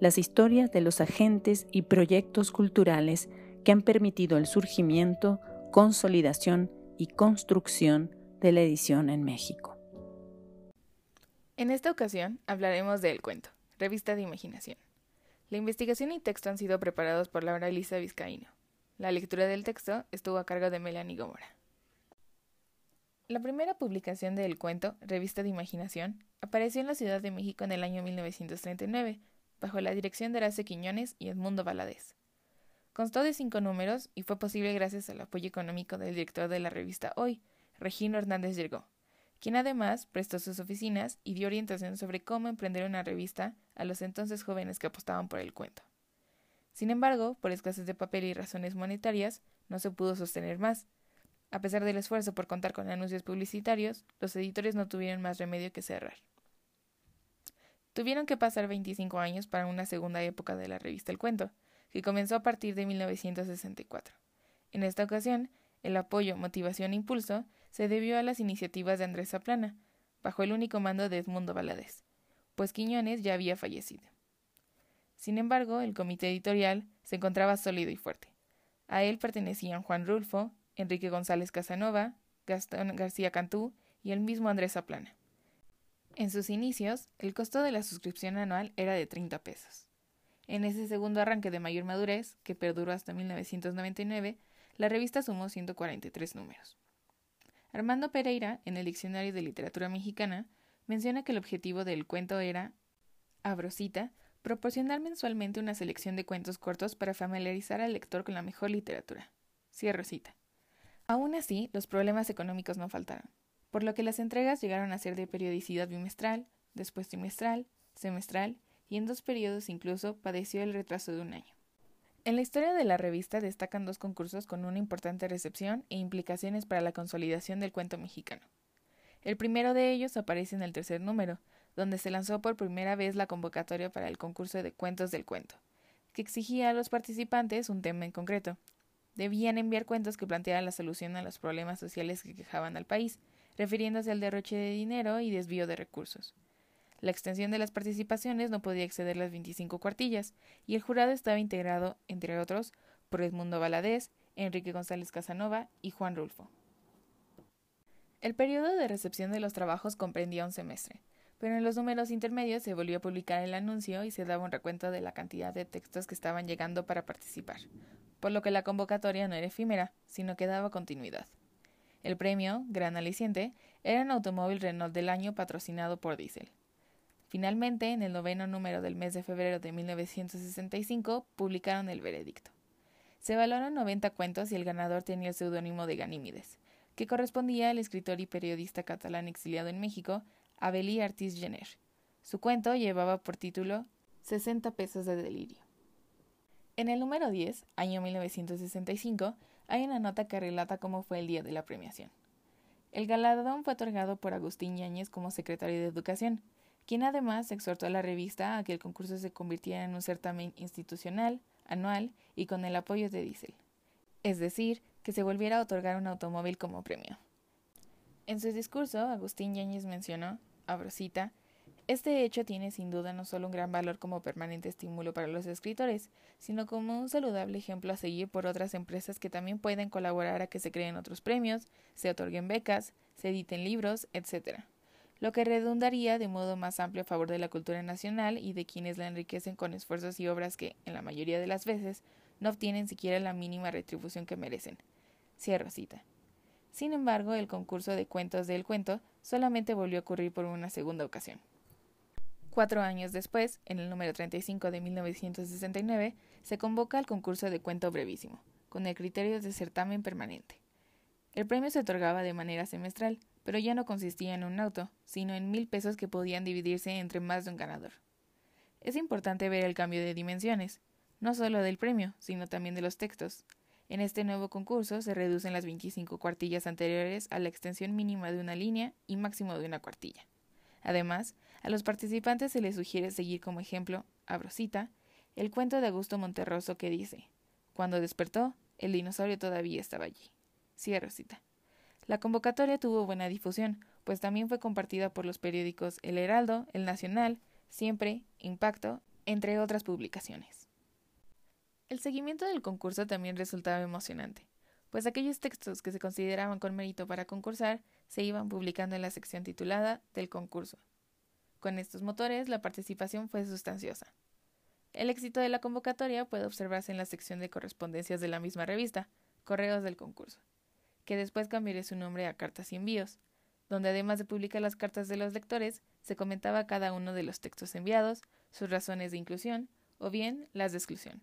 las historias de los agentes y proyectos culturales que han permitido el surgimiento, consolidación y construcción de la edición en México. En esta ocasión hablaremos de El Cuento, revista de imaginación. La investigación y texto han sido preparados por Laura Elisa Vizcaíno. La lectura del texto estuvo a cargo de Melanie Gomora. La primera publicación de El Cuento, revista de imaginación, apareció en la Ciudad de México en el año 1939, bajo la dirección de Horacio Quiñones y Edmundo Valadez. Constó de cinco números y fue posible gracias al apoyo económico del director de la revista Hoy, Regino Hernández Yergó, quien además prestó sus oficinas y dio orientación sobre cómo emprender una revista a los entonces jóvenes que apostaban por el cuento. Sin embargo, por escasez de papel y razones monetarias, no se pudo sostener más. A pesar del esfuerzo por contar con anuncios publicitarios, los editores no tuvieron más remedio que cerrar. Tuvieron que pasar 25 años para una segunda época de la revista El Cuento, que comenzó a partir de 1964. En esta ocasión, el apoyo, motivación e impulso se debió a las iniciativas de Andrés Zaplana, bajo el único mando de Edmundo Valadez, pues Quiñones ya había fallecido. Sin embargo, el comité editorial se encontraba sólido y fuerte. A él pertenecían Juan Rulfo, Enrique González Casanova, Gastón García Cantú y el mismo Andrés Zaplana. En sus inicios, el costo de la suscripción anual era de 30 pesos. En ese segundo arranque de mayor madurez, que perduró hasta 1999, la revista sumó 143 números. Armando Pereira, en el Diccionario de Literatura Mexicana, menciona que el objetivo del cuento era, abrosita, proporcionar mensualmente una selección de cuentos cortos para familiarizar al lector con la mejor literatura. Cierro cita. Aún así, los problemas económicos no faltaron, por lo que las entregas llegaron a ser de periodicidad bimestral, después trimestral, semestral y en dos periodos incluso padeció el retraso de un año. En la historia de la revista destacan dos concursos con una importante recepción e implicaciones para la consolidación del cuento mexicano. El primero de ellos aparece en el tercer número, donde se lanzó por primera vez la convocatoria para el concurso de cuentos del cuento, que exigía a los participantes un tema en concreto. Debían enviar cuentos que plantearan la solución a los problemas sociales que quejaban al país, refiriéndose al derroche de dinero y desvío de recursos. La extensión de las participaciones no podía exceder las 25 cuartillas, y el jurado estaba integrado, entre otros, por Edmundo Valadez, Enrique González Casanova y Juan Rulfo. El periodo de recepción de los trabajos comprendía un semestre, pero en los números intermedios se volvió a publicar el anuncio y se daba un recuento de la cantidad de textos que estaban llegando para participar, por lo que la convocatoria no era efímera, sino que daba continuidad. El premio, gran aliciente, era un automóvil Renault del año patrocinado por Diesel. Finalmente, en el noveno número del mes de febrero de 1965, publicaron el veredicto. Se valoraron 90 cuentos y el ganador tenía el seudónimo de Ganímides, que correspondía al escritor y periodista catalán exiliado en México, Abelí Artis Jenner. Su cuento llevaba por título 60 pesos de delirio. En el número 10, año 1965, hay una nota que relata cómo fue el día de la premiación. El galardón fue otorgado por Agustín Yáñez como secretario de Educación, quien además exhortó a la revista a que el concurso se convirtiera en un certamen institucional, anual y con el apoyo de Diesel, es decir, que se volviera a otorgar un automóvil como premio. En su discurso, Agustín Yáñez mencionó, abrosita, este hecho tiene sin duda no solo un gran valor como permanente estímulo para los escritores, sino como un saludable ejemplo a seguir por otras empresas que también pueden colaborar a que se creen otros premios, se otorguen becas, se editen libros, etc lo que redundaría de modo más amplio a favor de la cultura nacional y de quienes la enriquecen con esfuerzos y obras que, en la mayoría de las veces, no obtienen siquiera la mínima retribución que merecen. Cierro cita. Sin embargo, el concurso de cuentos del cuento solamente volvió a ocurrir por una segunda ocasión. Cuatro años después, en el número 35 de 1969, se convoca al concurso de cuento brevísimo, con el criterio de certamen permanente. El premio se otorgaba de manera semestral, pero ya no consistía en un auto, sino en mil pesos que podían dividirse entre más de un ganador. Es importante ver el cambio de dimensiones, no solo del premio, sino también de los textos. En este nuevo concurso se reducen las 25 cuartillas anteriores a la extensión mínima de una línea y máximo de una cuartilla. Además, a los participantes se les sugiere seguir como ejemplo, abrosita, el cuento de Augusto Monterroso que dice, Cuando despertó, el dinosaurio todavía estaba allí. Cierro cita. La convocatoria tuvo buena difusión, pues también fue compartida por los periódicos El Heraldo, El Nacional, Siempre, Impacto, entre otras publicaciones. El seguimiento del concurso también resultaba emocionante, pues aquellos textos que se consideraban con mérito para concursar se iban publicando en la sección titulada del concurso. Con estos motores, la participación fue sustanciosa. El éxito de la convocatoria puede observarse en la sección de correspondencias de la misma revista, Correos del concurso, que después cambiaría su nombre a Cartas y Envíos, donde además de publicar las cartas de los lectores, se comentaba cada uno de los textos enviados, sus razones de inclusión o bien las de exclusión.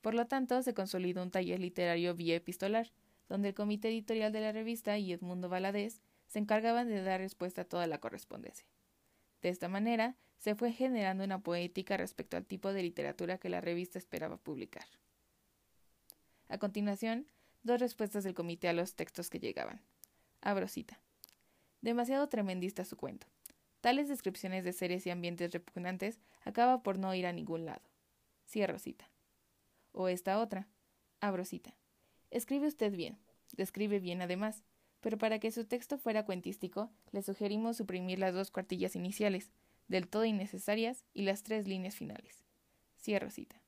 Por lo tanto, se consolidó un taller literario vía epistolar, donde el comité editorial de la revista y Edmundo Valadez se encargaban de dar respuesta a toda la correspondencia. De esta manera, se fue generando una poética respecto al tipo de literatura que la revista esperaba publicar. A continuación, dos respuestas del comité a los textos que llegaban. Abro cita. Demasiado tremendista su cuento. Tales descripciones de seres y ambientes repugnantes acaba por no ir a ningún lado. Cierro cita. O esta otra. Abro cita. Escribe usted bien. Describe bien además. Pero para que su texto fuera cuentístico, le sugerimos suprimir las dos cuartillas iniciales, del todo innecesarias, y las tres líneas finales. Cierro cita.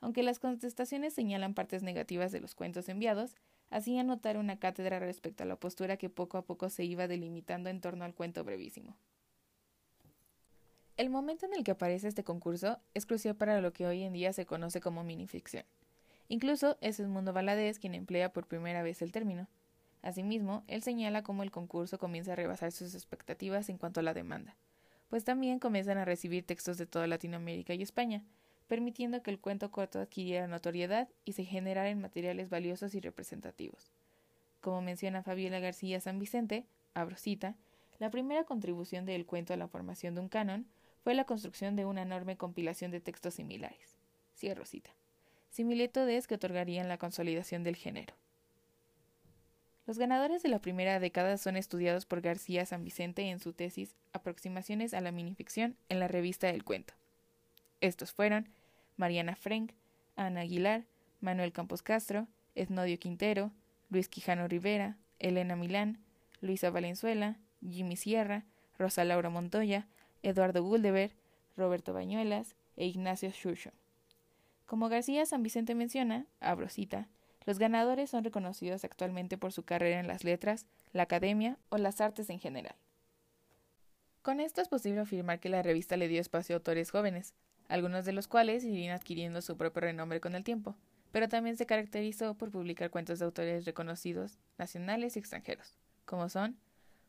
Aunque las contestaciones señalan partes negativas de los cuentos enviados, hacían notar una cátedra respecto a la postura que poco a poco se iba delimitando en torno al cuento brevísimo. El momento en el que aparece este concurso es crucial para lo que hoy en día se conoce como minificción. Incluso es el Mundo Valadez quien emplea por primera vez el término. Asimismo, él señala cómo el concurso comienza a rebasar sus expectativas en cuanto a la demanda, pues también comienzan a recibir textos de toda Latinoamérica y España, permitiendo que el cuento corto adquiriera notoriedad y se generara materiales valiosos y representativos. Como menciona Fabiola García San Vicente, abrosita, la primera contribución del cuento a la formación de un canon fue la construcción de una enorme compilación de textos similares. Cierro cita. Similitudes que otorgarían la consolidación del género. Los ganadores de la primera década son estudiados por García San Vicente en su tesis Aproximaciones a la minificción en la revista El Cuento. Estos fueron Mariana Frank, Ana Aguilar, Manuel Campos Castro, Esnodio Quintero, Luis Quijano Rivera, Elena Milán, Luisa Valenzuela, Jimmy Sierra, Rosa Laura Montoya, Eduardo Guldeber, Roberto Bañuelas e Ignacio Shusho. Como García San Vicente menciona, abro cita, los ganadores son reconocidos actualmente por su carrera en las letras, la academia o las artes en general. Con esto es posible afirmar que la revista le dio espacio a autores jóvenes, algunos de los cuales irían adquiriendo su propio renombre con el tiempo, pero también se caracterizó por publicar cuentos de autores reconocidos, nacionales y extranjeros, como son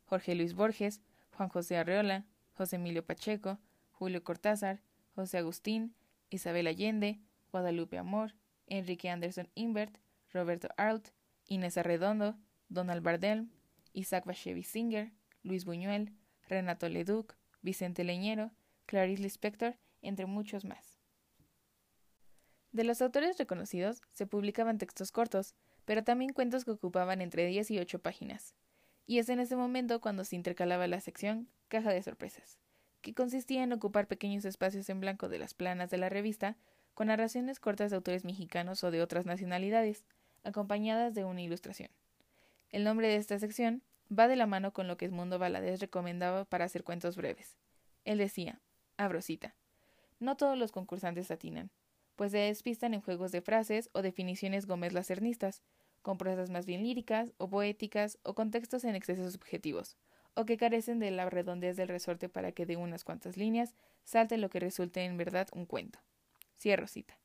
Jorge Luis Borges, Juan José Arreola, José Emilio Pacheco, Julio Cortázar, José Agustín, Isabel Allende, Guadalupe Amor, Enrique Anderson Invert, Roberto Arlt, Inés Arredondo, Donald Bardel, Isaac Bashevis Singer, Luis Buñuel, Renato Leduc, Vicente Leñero, Clarice Lispector entre muchos más. De los autores reconocidos se publicaban textos cortos, pero también cuentos que ocupaban entre 10 y 8 páginas. Y es en ese momento cuando se intercalaba la sección Caja de Sorpresas, que consistía en ocupar pequeños espacios en blanco de las planas de la revista con narraciones cortas de autores mexicanos o de otras nacionalidades, acompañadas de una ilustración. El nombre de esta sección va de la mano con lo que Edmundo Valadez recomendaba para hacer cuentos breves. Él decía, abro cita, no todos los concursantes atinan, pues se despistan en juegos de frases o definiciones gómez lacernistas, con prosas más bien líricas o poéticas o contextos en excesos subjetivos, o que carecen de la redondez del resorte para que de unas cuantas líneas salte lo que resulte en verdad un cuento. Cierro cita.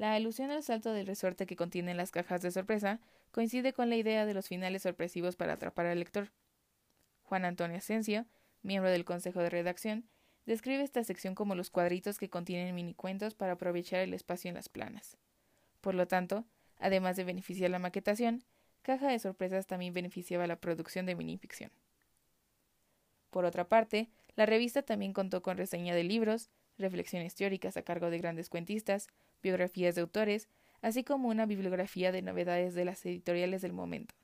La alusión al salto del resorte que contienen las cajas de sorpresa coincide con la idea de los finales sorpresivos para atrapar al lector. Juan Antonio Asensio, miembro del Consejo de Redacción, Describe esta sección como los cuadritos que contienen minicuentos para aprovechar el espacio en las planas. Por lo tanto, además de beneficiar la maquetación, Caja de Sorpresas también beneficiaba la producción de minificción. Por otra parte, la revista también contó con reseña de libros, reflexiones teóricas a cargo de grandes cuentistas, biografías de autores, así como una bibliografía de novedades de las editoriales del momento,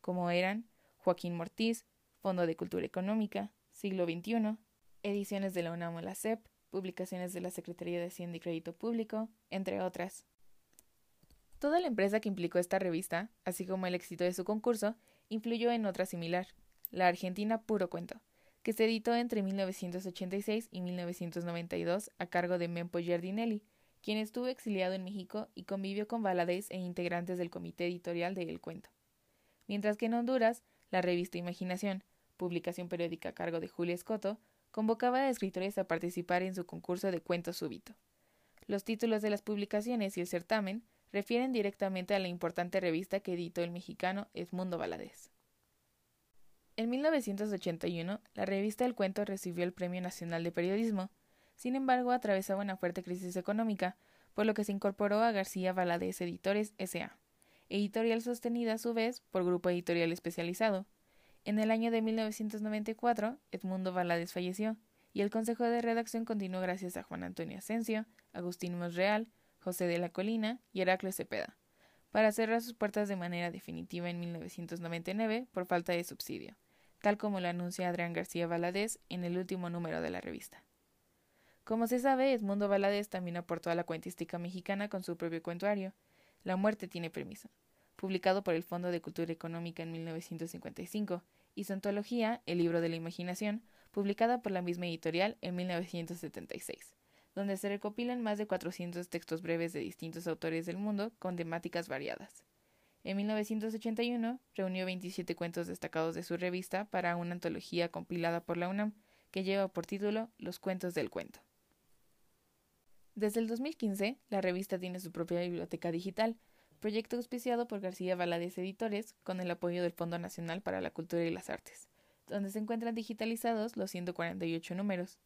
como eran Joaquín Mortiz, Fondo de Cultura Económica, Siglo XXI, ediciones de la UNAM o la CEP, publicaciones de la Secretaría de Hacienda y Crédito Público, entre otras. Toda la empresa que implicó esta revista, así como el éxito de su concurso, influyó en otra similar, la Argentina Puro Cuento, que se editó entre 1986 y 1992 a cargo de Mempo Giardinelli, quien estuvo exiliado en México y convivió con Valadez e integrantes del comité editorial de El Cuento. Mientras que en Honduras, la revista Imaginación, publicación periódica a cargo de Julia Escoto, convocaba a escritores a participar en su concurso de cuento súbito. Los títulos de las publicaciones y el certamen refieren directamente a la importante revista que editó el mexicano Edmundo Valadez. En 1981, la revista El Cuento recibió el Premio Nacional de Periodismo. Sin embargo, atravesaba una fuerte crisis económica, por lo que se incorporó a García Valadez Editores S.A., editorial sostenida a su vez por Grupo Editorial Especializado. En el año de 1994, Edmundo Valadez falleció, y el consejo de redacción continuó gracias a Juan Antonio Asensio, Agustín Mosreal, José de la Colina y Heracles Cepeda, para cerrar sus puertas de manera definitiva en 1999 por falta de subsidio tal como lo anuncia Adrián García Valadez en el último número de la revista. Como se sabe, Edmundo Valadez también aportó a la cuentística mexicana con su propio cuentuario, La muerte tiene permiso, publicado por el Fondo de Cultura Económica en 1955, y su antología, El libro de la imaginación, publicada por la misma editorial en 1976, donde se recopilan más de 400 textos breves de distintos autores del mundo con temáticas variadas. En 1981 reunió 27 cuentos destacados de su revista para una antología compilada por la UNAM que lleva por título Los cuentos del cuento. Desde el 2015, la revista tiene su propia biblioteca digital, proyecto auspiciado por García Valadez Editores con el apoyo del Fondo Nacional para la Cultura y las Artes, donde se encuentran digitalizados los 148 números.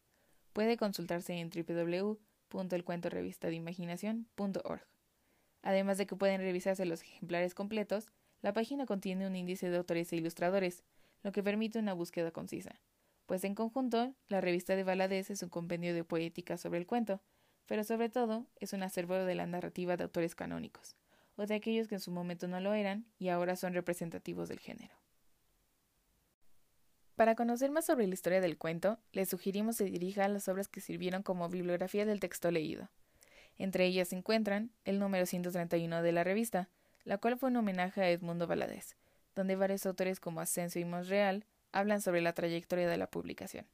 Puede consultarse en www.elcuentorevistadimaginación.org. Además de que pueden revisarse los ejemplares completos, la página contiene un índice de autores e ilustradores, lo que permite una búsqueda concisa. Pues en conjunto, la revista de Valadez es un compendio de poética sobre el cuento, pero sobre todo es un acervo de la narrativa de autores canónicos, o de aquellos que en su momento no lo eran y ahora son representativos del género. Para conocer más sobre la historia del cuento, les sugerimos se dirija a las obras que sirvieron como bibliografía del texto leído. Entre ellas se encuentran el número 131 de la revista, la cual fue un homenaje a Edmundo Valadez, donde varios autores como Asensio y Monreal hablan sobre la trayectoria de la publicación.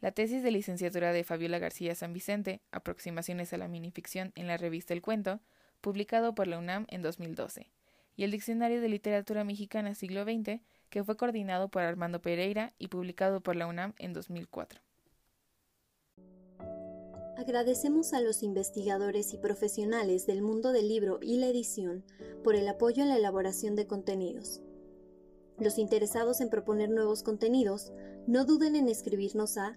La tesis de licenciatura de Fabiola García San Vicente, Aproximaciones a la minificción en la revista El Cuento, publicado por la UNAM en 2012, y el Diccionario de Literatura Mexicana siglo XX, que fue coordinado por Armando Pereira y publicado por la UNAM en 2004. Agradecemos a los investigadores y profesionales del mundo del libro y la edición por el apoyo en la elaboración de contenidos. Los interesados en proponer nuevos contenidos, no duden en escribirnos a